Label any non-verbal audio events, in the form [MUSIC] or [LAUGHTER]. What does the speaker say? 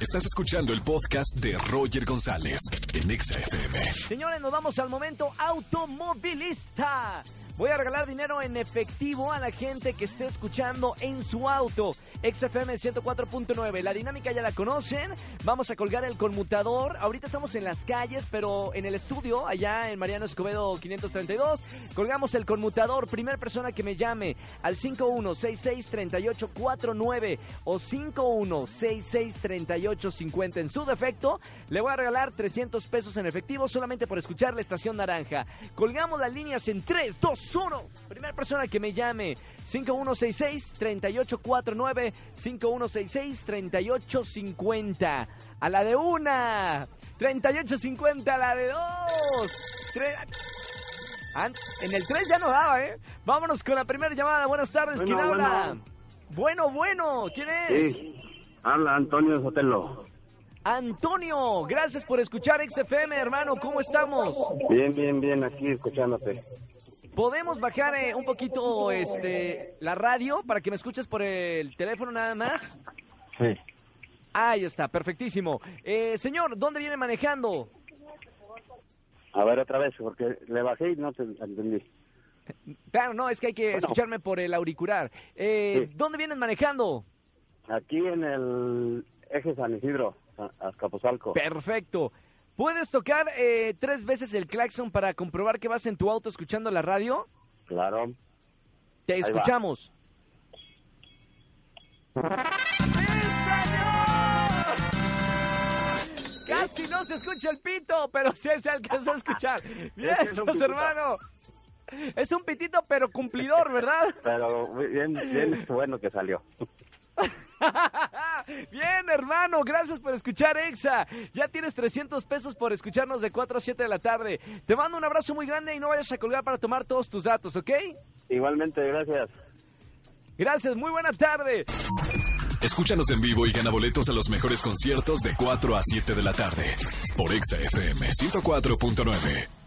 Estás escuchando el podcast de Roger González en Exa FM. Señores, nos vamos al momento automovilista. Voy a regalar dinero en efectivo a la gente que esté escuchando en su auto. XFM 104.9. La dinámica ya la conocen. Vamos a colgar el conmutador. Ahorita estamos en las calles, pero en el estudio, allá en Mariano Escobedo 532, colgamos el conmutador. Primer persona que me llame al 51663849 o 51663850 en su defecto, le voy a regalar 300 pesos en efectivo solamente por escuchar la estación naranja. Colgamos las líneas en 3, 2, 1. Primera persona que me llame 5166-3849, 5166-3850. A la de una, 3850 a la de dos. En el 3 ya no daba, ¿eh? Vámonos con la primera llamada. Buenas tardes, ¿quién habla? Bueno. bueno, ¿quién es? Sí, habla Antonio Sotelo. Antonio, gracias por escuchar XFM, hermano. ¿Cómo estamos? Bien, bien, bien, aquí escuchándote. ¿Podemos bajar eh, un poquito este la radio para que me escuches por el teléfono nada más? Sí. Ahí está, perfectísimo. Eh, señor, ¿dónde viene manejando? A ver otra vez, porque le bajé y no te entendí. Claro, no, es que hay que escucharme por el auricular. Eh, ¿Dónde vienes manejando? Aquí en el eje San Isidro, Azcapotzalco. Perfecto. ¿Puedes tocar eh, tres veces el claxon para comprobar que vas en tu auto escuchando la radio? Claro. Te escuchamos. Casi no se escucha el pito, pero sí se alcanzó a escuchar. [LAUGHS] Bien, hermano. Es un pitito, pero cumplidor, ¿verdad? [LAUGHS] Pero bien, bien bueno que salió. [LAUGHS] [LAUGHS] Bien, hermano, gracias por escuchar Exa. Ya tienes 300 pesos por escucharnos de 4 a 7 de la tarde. Te mando un abrazo muy grande y no vayas a colgar para tomar todos tus datos, ¿ok? Igualmente, gracias. Gracias, muy buena tarde. Escúchanos en vivo y gana boletos a los mejores conciertos de 4 a 7 de la tarde por Exa FM 104.9.